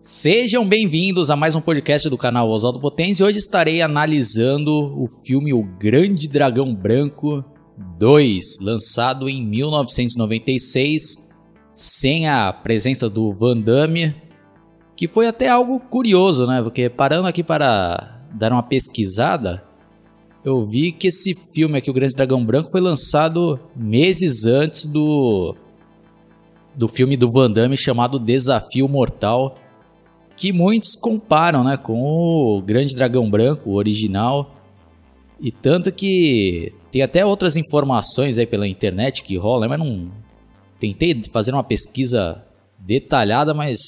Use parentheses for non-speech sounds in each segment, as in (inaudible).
Sejam bem-vindos a mais um podcast do canal Oswaldo e hoje estarei analisando o filme O Grande Dragão Branco 2, lançado em 1996, sem a presença do Van Damme, que foi até algo curioso, né? Porque parando aqui para dar uma pesquisada, eu vi que esse filme aqui, O Grande Dragão Branco, foi lançado meses antes do do filme do Van Damme chamado Desafio Mortal, que muitos comparam, né, com o Grande Dragão Branco, o original. E tanto que tem até outras informações aí pela internet que rolam, mas não tentei fazer uma pesquisa detalhada, mas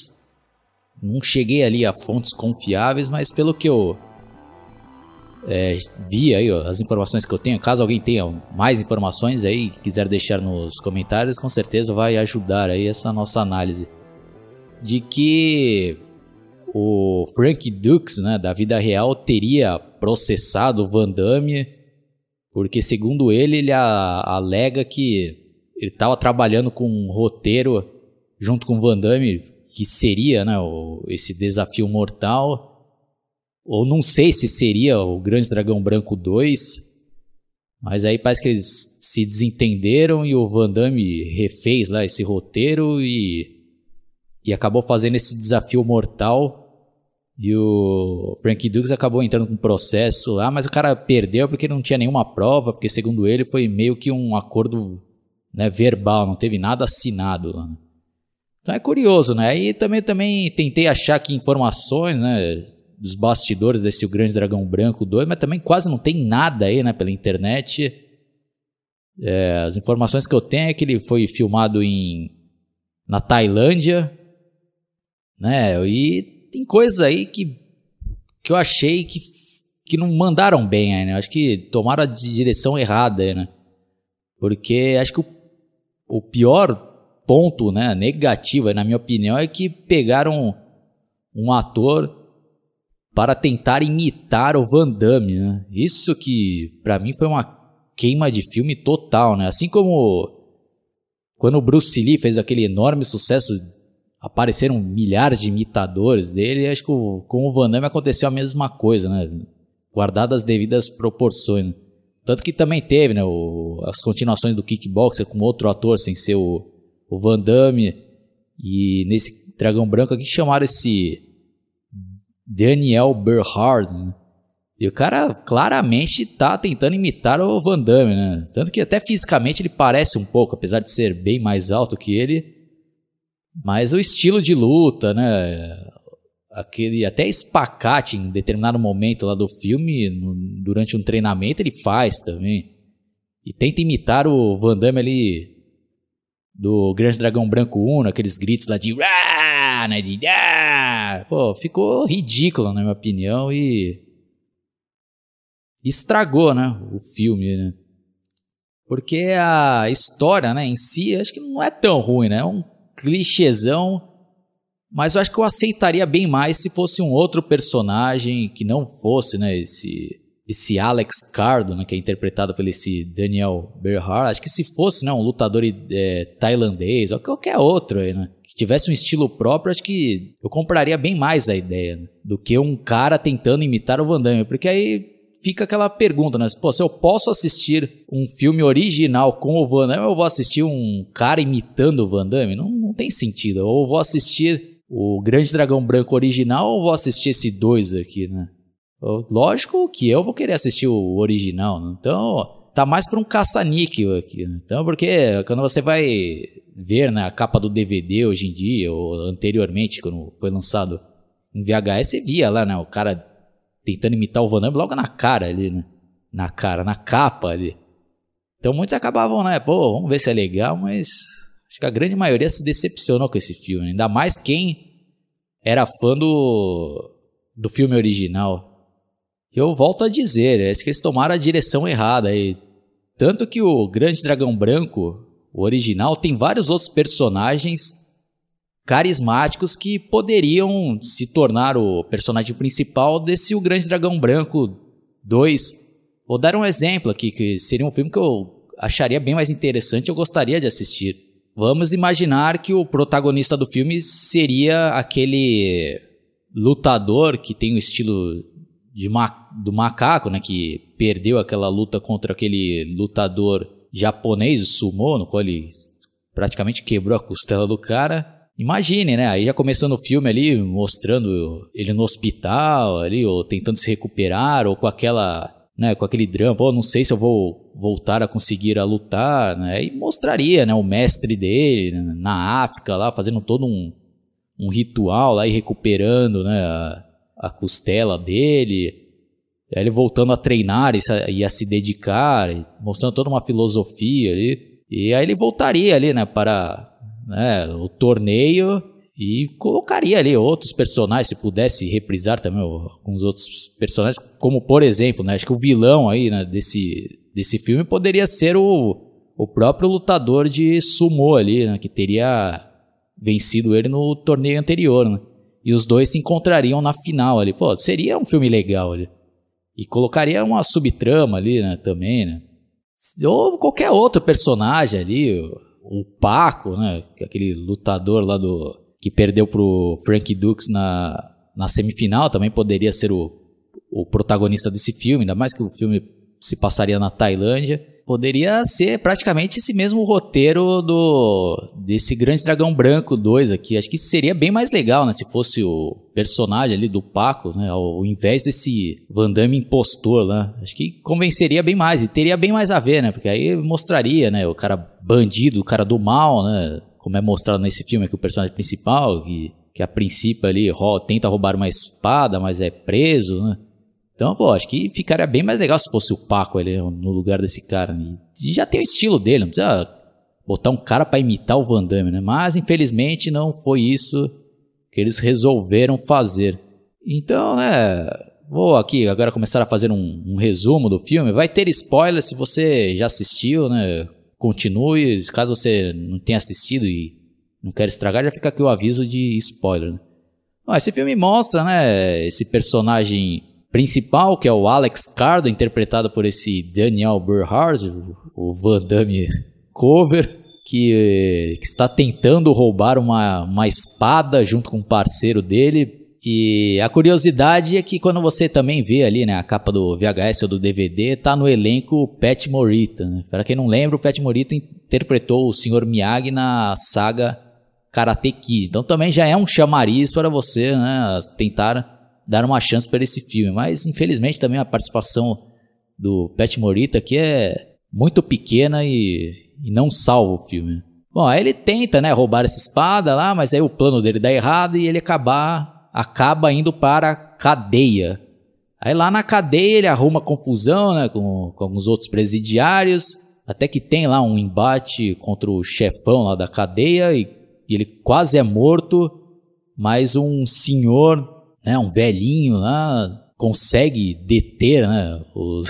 não cheguei ali a fontes confiáveis, mas pelo que eu é, vi aí ó, as informações que eu tenho, caso alguém tenha mais informações aí, quiser deixar nos comentários, com certeza vai ajudar aí essa nossa análise de que o Frank Dux, né, da vida real, teria processado o Van Damme, porque segundo ele, ele a, alega que ele estava trabalhando com um roteiro junto com o Van Damme, que seria né, o, esse desafio mortal, ou não sei se seria o Grande Dragão Branco 2, mas aí parece que eles se desentenderam e o Van Damme refez lá esse roteiro e, e acabou fazendo esse desafio mortal e o Frank Dukes acabou entrando com um processo lá, mas o cara perdeu porque não tinha nenhuma prova, porque segundo ele foi meio que um acordo né, verbal, não teve nada assinado lá. Então é curioso, né? Aí também, também tentei achar aqui informações, né? Dos bastidores desse O Grande Dragão Branco 2, mas também quase não tem nada aí, né? Pela internet. É, as informações que eu tenho é que ele foi filmado em na Tailândia, né? E tem coisas aí que, que eu achei que, que não mandaram bem aí, né? Acho que tomaram a direção errada aí, né? Porque acho que o, o pior ponto, né, negativo, aí, na minha opinião, é que pegaram um ator para tentar imitar o Van Damme, né? Isso que para mim foi uma queima de filme total, né? Assim como quando o Bruce Lee fez aquele enorme sucesso apareceram milhares de imitadores dele, acho que com o Van Damme aconteceu a mesma coisa, né? Guardadas as devidas proporções. Né? Tanto que também teve, né, o, as continuações do Kickboxer com outro ator sem ser o, o Van Damme. E nesse Dragão Branco aqui chamaram esse Daniel Berhard, né? E o cara claramente tá tentando imitar o Van Damme, né? Tanto que até fisicamente ele parece um pouco, apesar de ser bem mais alto que ele. Mas o estilo de luta, né? Aquele até espacate em determinado momento lá do filme, no, durante um treinamento, ele faz também. E tenta imitar o Van Damme ali do Grande Dragão Branco 1, aqueles gritos lá de Rah! né? De! Pô, ficou ridículo, na minha opinião, e estragou, né? O filme, né? Porque a história, né, em si, acho que não é tão ruim, né? É um clichêzão, mas eu acho que eu aceitaria bem mais se fosse um outro personagem que não fosse, né, esse esse Alex Cardo, né, que é interpretado pelo esse Daniel Berhard, acho que se fosse, né, um lutador é, tailandês ou qualquer outro aí, né, que tivesse um estilo próprio, acho que eu compraria bem mais a ideia né, do que um cara tentando imitar o Van Damme, porque aí fica aquela pergunta, né? Pô, se eu posso assistir um filme original com o Van Damme, eu vou assistir um cara imitando o Van Damme? Não, não tem sentido. Ou vou assistir o Grande Dragão Branco original ou vou assistir esse dois aqui, né? Lógico que eu vou querer assistir o original, né? Então, tá mais para um caça-níquel aqui, né? Então, porque quando você vai ver né, a capa do DVD hoje em dia, ou anteriormente, quando foi lançado em VHS, você via lá, né? O cara tentando imitar o Van Damme logo na cara ali, né? Na cara, na capa ali. Então muitos acabavam, né? Pô, vamos ver se é legal, mas acho que a grande maioria se decepcionou com esse filme. Ainda mais quem era fã do, do filme original. Eu volto a dizer, acho que eles tomaram a direção errada aí. Tanto que o Grande Dragão Branco, o original, tem vários outros personagens carismáticos que poderiam se tornar o personagem principal desse O Grande Dragão Branco 2. Vou dar um exemplo aqui, que seria um filme que eu acharia bem mais interessante, eu gostaria de assistir. vamos imaginar que o protagonista do filme seria aquele lutador que tem o estilo ma do macaco, né, que perdeu aquela luta contra aquele lutador japonês, sumo, no qual ele praticamente quebrou a costela do cara. Imagine, né? Aí já começando o filme ali, mostrando ele no hospital ali, ou tentando se recuperar, ou com aquela, né, com aquele drama, pô, não sei se eu vou voltar a conseguir a lutar, né? E mostraria, né, o mestre dele né, na África lá, fazendo todo um, um ritual lá e recuperando, né, a, a costela dele. Aí ele voltando a treinar e a, a se dedicar, mostrando toda uma filosofia ali. E aí ele voltaria ali, né, para né, o torneio e colocaria ali outros personagens, se pudesse reprisar também alguns outros personagens, como por exemplo, né, acho que o vilão aí né, desse, desse filme poderia ser o, o próprio lutador de sumo ali, né, que teria vencido ele no torneio anterior, né? E os dois se encontrariam na final ali. Pô, seria um filme legal ali. E colocaria uma subtrama ali, né, também, né? Ou qualquer outro personagem ali, o Paco, né? É aquele lutador lá do. que perdeu pro Frank Dux na, na semifinal, também poderia ser o, o protagonista desse filme, ainda mais que o filme se passaria na Tailândia. Poderia ser praticamente esse mesmo roteiro do desse Grande Dragão Branco 2 aqui. Acho que seria bem mais legal, né? Se fosse o personagem ali do Paco, né? Ao invés desse Van Damme impostor lá. Acho que convenceria bem mais e teria bem mais a ver, né? Porque aí mostraria, né? O cara bandido, o cara do mal, né? Como é mostrado nesse filme aqui, o personagem principal, que, que a princípio ali tenta roubar uma espada, mas é preso, né? Então, pô, acho que ficaria bem mais legal se fosse o Paco ali no lugar desse cara. E já tem o estilo dele, não precisa botar um cara para imitar o Van Damme, né? Mas infelizmente não foi isso que eles resolveram fazer. Então, né, vou aqui agora começar a fazer um, um resumo do filme. Vai ter spoiler se você já assistiu, né? Continue, caso você não tenha assistido e não quer estragar, já fica aqui o aviso de spoiler. Né? Esse filme mostra, né, esse personagem principal, que é o Alex Cardo, interpretado por esse Daniel Burhars, o Van Damme cover, que, que, está tentando roubar uma, uma espada junto com um parceiro dele. E a curiosidade é que quando você também vê ali né, a capa do VHS ou do DVD, tá no elenco Pat Morita. Né? Para quem não lembra, o Pat Morita interpretou o Sr. Miyagi na saga Karate Kid. Então também já é um chamariz para você né, tentar dar uma chance para esse filme. Mas infelizmente também a participação do Pat Morita aqui é muito pequena e, e não salva o filme. Bom, aí ele tenta, né, roubar essa espada lá, mas aí o plano dele dá errado e ele acabar, acaba indo para a cadeia. Aí lá na cadeia ele arruma confusão, né, com, com alguns outros presidiários, até que tem lá um embate contra o chefão lá da cadeia e, e ele quase é morto, mas um senhor né, um velhinho lá consegue deter né, os,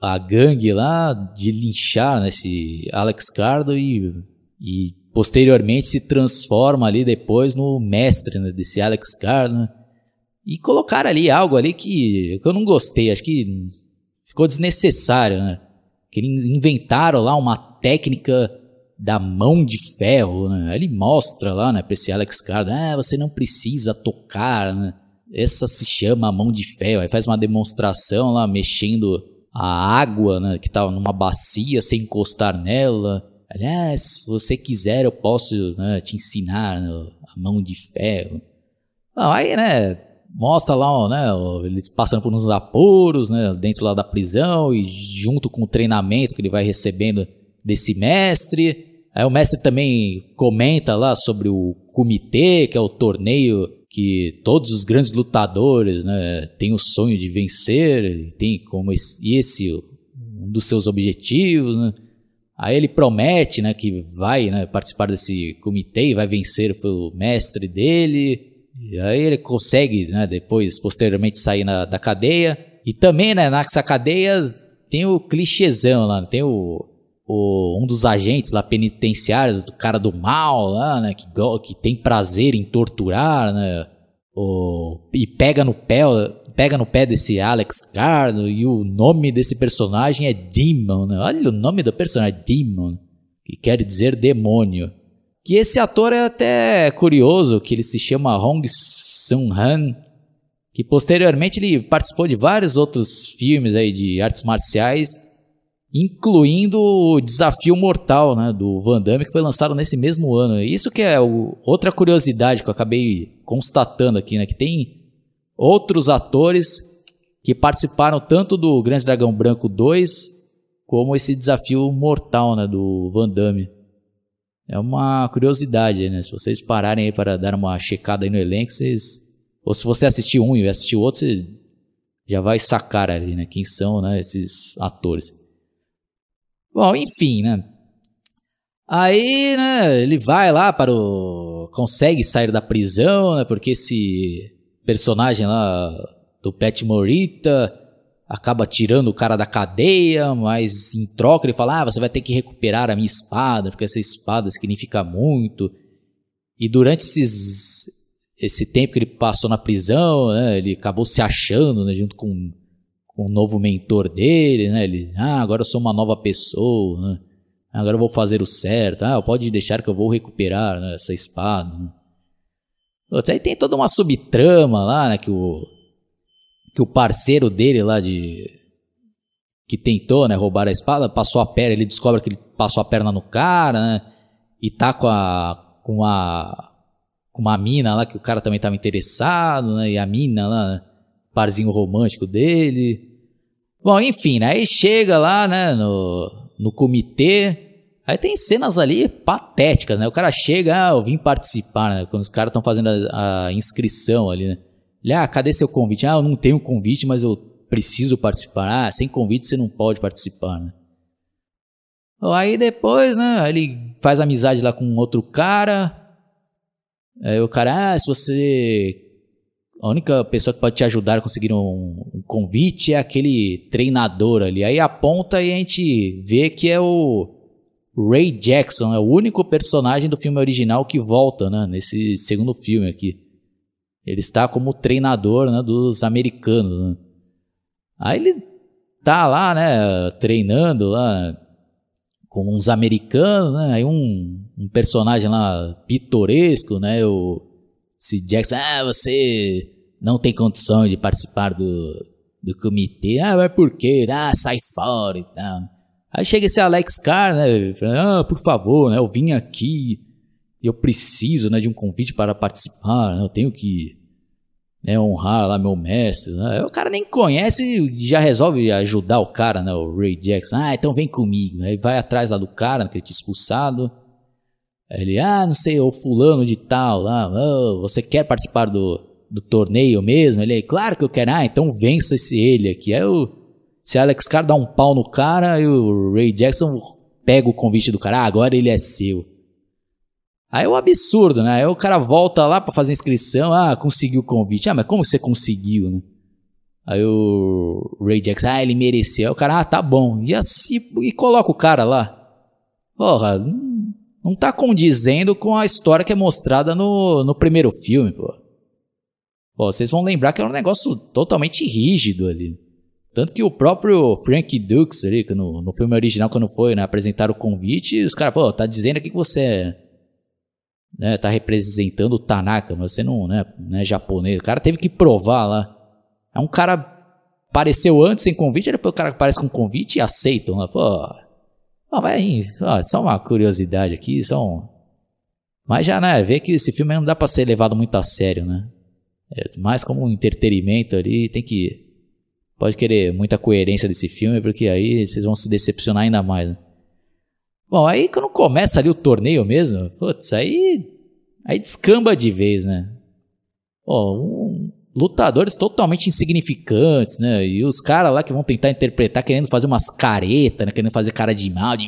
a gangue lá de linchar né, esse Alex Cardo e, e posteriormente se transforma ali depois no mestre né, desse Alex Cardo né, e colocar ali algo ali que, que eu não gostei, acho que ficou desnecessário, né? Que eles inventaram lá uma técnica da mão de ferro, né? Ele mostra lá, né, pra esse Alex Cardo, ah, você não precisa tocar, né? Essa se chama mão de ferro. Aí faz uma demonstração lá, mexendo a água né, que estava numa bacia sem encostar nela. Aliás, se você quiser, eu posso né, te ensinar né, a mão de ferro. aí, né, mostra lá, né, eles passando por uns apuros, né, dentro lá da prisão e junto com o treinamento que ele vai recebendo desse mestre. Aí o mestre também comenta lá sobre o comitê, que é o torneio que todos os grandes lutadores né, têm o sonho de vencer, tem como esse, esse um dos seus objetivos. Né? Aí ele promete né, que vai né, participar desse comitê e vai vencer pelo mestre dele. E aí ele consegue né, depois, posteriormente, sair na, da cadeia. E também né, nessa cadeia tem o clichêzão lá, tem o, o, um dos agentes lá penitenciários, do cara do mal lá, né, que, que tem prazer em torturar, né, o, e pega no pé, pega no pé desse Alex Gardo, e o nome desse personagem é Demon, né, olha o nome do personagem, Demon, que quer dizer demônio. Que esse ator é até curioso, que ele se chama Hong Sung-han, que posteriormente ele participou de vários outros filmes aí de artes marciais, incluindo o Desafio Mortal, né, do Van Damme, que foi lançado nesse mesmo ano. Isso que é o, outra curiosidade que eu acabei constatando aqui, né, que tem outros atores que participaram tanto do Grande Dragão Branco 2 como esse Desafio Mortal, né, do Van Damme. É uma curiosidade, né? Se vocês pararem aí para dar uma checada aí no elenco, vocês ou se você assistiu um e assistiu outro, você já vai sacar ali, né? Quem são, né? Esses atores. Bom, enfim, né? Aí, né? Ele vai lá para o, consegue sair da prisão, né? Porque esse personagem lá do Pet Morita acaba tirando o cara da cadeia, mas em troca ele fala: ah, você vai ter que recuperar a minha espada, porque essa espada significa muito. E durante esses, esse tempo que ele passou na prisão, né, ele acabou se achando né, junto com, o novo mentor dele. Né, ele, ah, agora eu sou uma nova pessoa, né, agora eu vou fazer o certo, ah, pode deixar que eu vou recuperar né, essa espada. Né. Aí tem toda uma subtrama lá, né, que o que o parceiro dele lá de que tentou, né, roubar a espada, passou a perna, ele descobre que ele passou a perna no cara, né, e tá com a com a com uma mina lá que o cara também estava interessado, né, e a mina lá, né, parzinho romântico dele. Bom, enfim, né, aí chega lá, né, no, no comitê, aí tem cenas ali patéticas, né, o cara chega, ah, eu vim participar, né, quando os caras estão fazendo a, a inscrição ali, né, ele, ah, cadê seu convite? Ah, eu não tenho convite, mas eu preciso participar. Ah, sem convite você não pode participar, né? Aí depois, né, ele faz amizade lá com outro cara. Aí o cara, ah, se você. A única pessoa que pode te ajudar a conseguir um, um convite é aquele treinador ali. Aí aponta e a gente vê que é o Ray Jackson, é o único personagem do filme original que volta, né, nesse segundo filme aqui. Ele está como treinador né, dos americanos. Né? Aí ele tá lá, né, treinando lá com uns americanos, né? Aí um, um personagem lá pitoresco, né? O se Jackson, ah, você não tem condições de participar do, do comitê. Ah, mas por quê? Ah, sai fora e tal. Aí chega esse Alex Carr, né? Ah, por favor, né? Eu vim aqui eu preciso, né, de um convite para participar. Né? Eu tenho que né, honrar lá meu mestre. Né? O cara nem conhece e já resolve ajudar o cara, né, o Ray Jackson. Ah, então vem comigo. Aí vai atrás lá do cara né, que ele tinha expulsado. Ele, ah, não sei, o fulano de tal lá, oh, você quer participar do, do torneio mesmo? Ele, claro que eu quero. Ah, então vença esse ele aqui. Aí o, se Alex Carr dá um pau no cara, e o Ray Jackson pega o convite do cara, ah, agora ele é seu. Aí é um absurdo, né? Aí o cara volta lá para fazer inscrição, ah, conseguiu o convite. Ah, mas como você conseguiu, né? Aí o Ray Jackson, ah, ele mereceu. Aí o cara, ah, tá bom. E, assim, e coloca o cara lá. Porra, não tá condizendo com a história que é mostrada no, no primeiro filme, pô. Pô, vocês vão lembrar que era um negócio totalmente rígido ali. Tanto que o próprio Frank Dukes ali, no, no filme original, quando foi né, apresentar o convite, os caras, pô, tá dizendo aqui que você é né, tá representando o Tanaka, mas você não, né, não é japonês. O cara teve que provar lá. É um cara apareceu antes sem convite, depois o cara aparece com convite e aceitam. Né? Pô, ó, vai, ó, só uma curiosidade aqui, só um... Mas já, né, vê que esse filme não dá para ser levado muito a sério, né? É mais como um entretenimento ali, tem que... Pode querer muita coerência desse filme, porque aí vocês vão se decepcionar ainda mais, né? Bom, aí quando começa ali o torneio mesmo, putz, aí, aí descamba de vez, né? Pô, um, lutadores totalmente insignificantes, né? E os caras lá que vão tentar interpretar querendo fazer umas caretas, né? Querendo fazer cara de mal, de...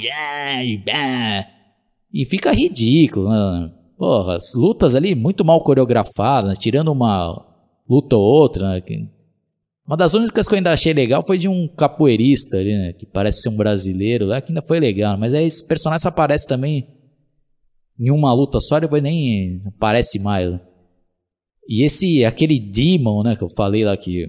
E fica ridículo, né? Porra, as lutas ali muito mal coreografadas, né? tirando uma luta ou outra, né? Uma das únicas que eu ainda achei legal foi de um capoeirista ali, né? Que parece ser um brasileiro lá, que ainda foi legal. Mas aí esse personagem só aparece também em uma luta só, depois nem aparece mais. Né? E esse, aquele Demon, né? Que eu falei lá que.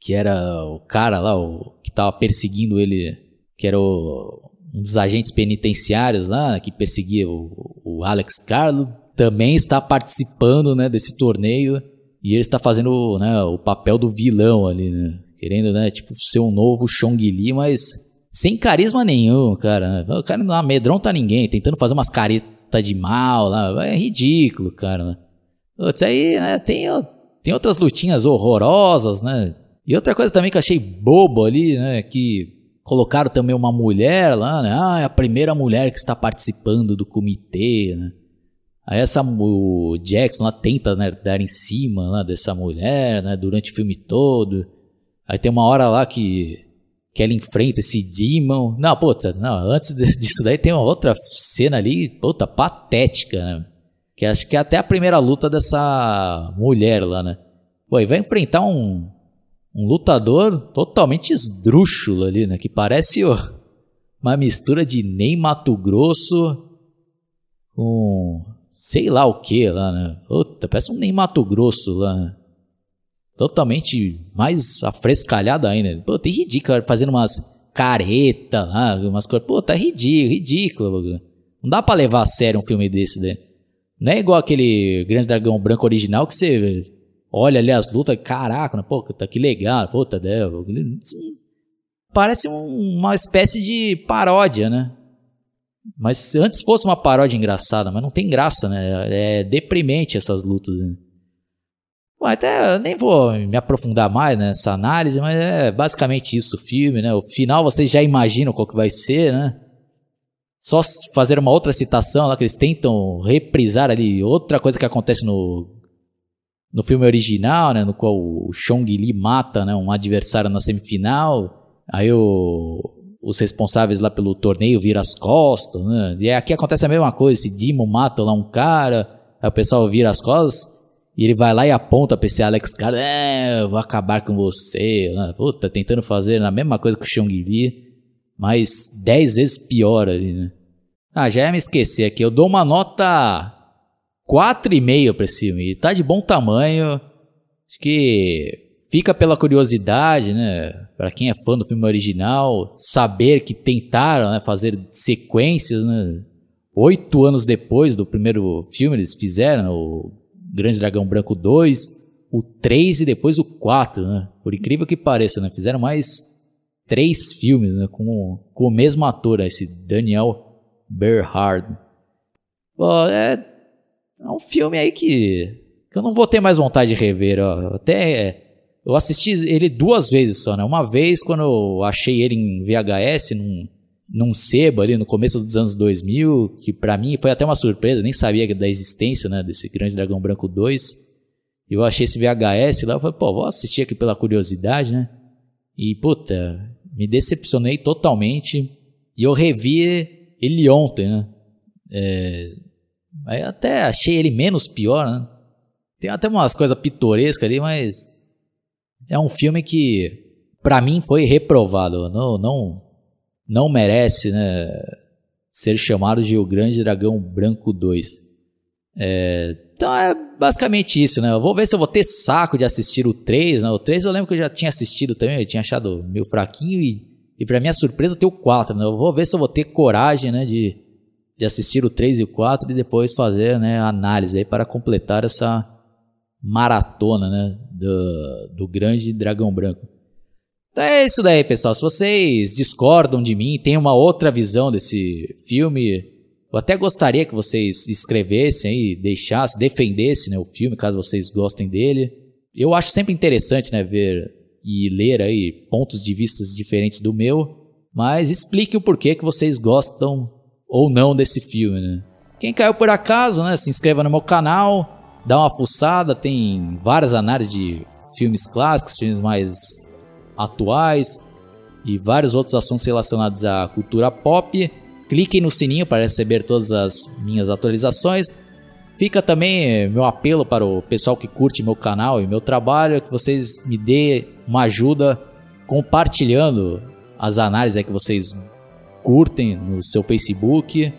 Que era o cara lá, o, que tava perseguindo ele. Que era o, um dos agentes penitenciários lá, que perseguia o, o Alex Carlo, também está participando né, desse torneio e ele está fazendo né, o papel do vilão ali, né? Querendo, né, tipo, ser um novo Chong Li, mas sem carisma nenhum, cara. Né? O cara não amedronta ninguém, tentando fazer umas caretas de mal lá. É ridículo, cara. Né? Putz, aí né, tem, tem outras lutinhas horrorosas, né? E outra coisa também que eu achei bobo ali, né? Que colocaram também uma mulher lá, né? Ah, é a primeira mulher que está participando do comitê, né? Aí essa, o Jackson lá tenta né, dar em cima lá dessa mulher, né, durante o filme todo. Aí tem uma hora lá que, que ela enfrenta esse Demon. Não, puta, não, antes (laughs) disso daí tem uma outra cena ali, puta, patética, né? Que acho que é até a primeira luta dessa mulher lá, né? Pô, e vai enfrentar um, um lutador totalmente esdrúxulo ali, né? Que parece ó, uma mistura de Ney Mato Grosso com sei lá o que lá, né? Puta, parece um nem Mato Grosso lá, né? Totalmente mais afrescalhado ainda. Pô, tem ridículo, fazendo umas careta lá, umas coisas. Pô, tá ridículo, ridículo. Não dá pra levar a sério um filme desse, né? Não é igual aquele Grande Dragão Branco original que você olha ali as lutas, caraca, né? pô, tá que legal, puta, né? parece uma espécie de paródia, né? Mas antes fosse uma paródia engraçada, mas não tem graça, né? É deprimente essas lutas. Né? Bom, até nem vou me aprofundar mais nessa análise, mas é basicamente isso o filme, né? O final vocês já imaginam qual que vai ser, né? Só fazer uma outra citação lá que eles tentam reprisar ali outra coisa que acontece no no filme original, né, no qual o Chong Li mata, né, um adversário na semifinal. Aí o os responsáveis lá pelo torneio viram as costas, né? E aqui acontece a mesma coisa, esse Dimo mata lá um cara, aí o pessoal vira as costas, e ele vai lá e aponta pra esse Alex cara, é, eu vou acabar com você, né? Puta, tentando fazer a mesma coisa que o Xiong Li, mas dez vezes pior ali, né? Ah, já ia me esquecer aqui, eu dou uma nota 4,5 pra esse filme, tá de bom tamanho, acho que Fica pela curiosidade, né? Para quem é fã do filme original, saber que tentaram né, fazer sequências, né? Oito anos depois do primeiro filme, eles fizeram o Grande Dragão Branco 2, o 3 e depois o 4, né? Por incrível que pareça, né? Fizeram mais três filmes né? com, com o mesmo ator, né? esse Daniel Berhard. Bom, é, é um filme aí que, que eu não vou ter mais vontade de rever. Ó. Até eu assisti ele duas vezes só, né? Uma vez quando eu achei ele em VHS, num, num sebo ali no começo dos anos 2000, que para mim foi até uma surpresa, nem sabia da existência, né, desse Grande Dragão Branco 2. Eu achei esse VHS lá, eu falei, pô, vou assistir aqui pela curiosidade, né? E, puta, me decepcionei totalmente. E eu revi ele ontem, né? É, até achei ele menos pior, né? Tem até umas coisas pitorescas ali, mas é um filme que, para mim, foi reprovado. Não, não, não merece né, ser chamado de O Grande Dragão Branco 2. É, então é basicamente isso, né? Eu vou ver se eu vou ter saco de assistir o 3. Né? O 3 eu lembro que eu já tinha assistido também, eu tinha achado meio fraquinho e, e para minha surpresa tem o 4, né? Eu vou ver se eu vou ter coragem, né, de, de assistir o 3 e o 4 e depois fazer, né, análise aí para completar essa maratona, né? Do, do grande dragão branco. Então é isso daí, pessoal. Se vocês discordam de mim, tem uma outra visão desse filme, eu até gostaria que vocês escrevessem aí, deixassem, defendessem né, o filme, caso vocês gostem dele. Eu acho sempre interessante, né, ver e ler aí pontos de vista diferentes do meu, mas explique o porquê que vocês gostam ou não desse filme, né? Quem caiu por acaso, né, se inscreva no meu canal, dá uma fuçada, tem várias análises de filmes clássicos, filmes mais atuais e vários outros assuntos relacionados à cultura pop. Cliquem no sininho para receber todas as minhas atualizações. Fica também meu apelo para o pessoal que curte meu canal e meu trabalho, que vocês me dê uma ajuda compartilhando as análises que vocês curtem no seu Facebook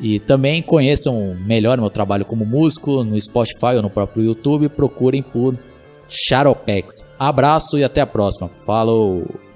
e também conheçam melhor meu trabalho como músico no Spotify ou no próprio YouTube. Procurem por Charopex. Abraço e até a próxima. Falou!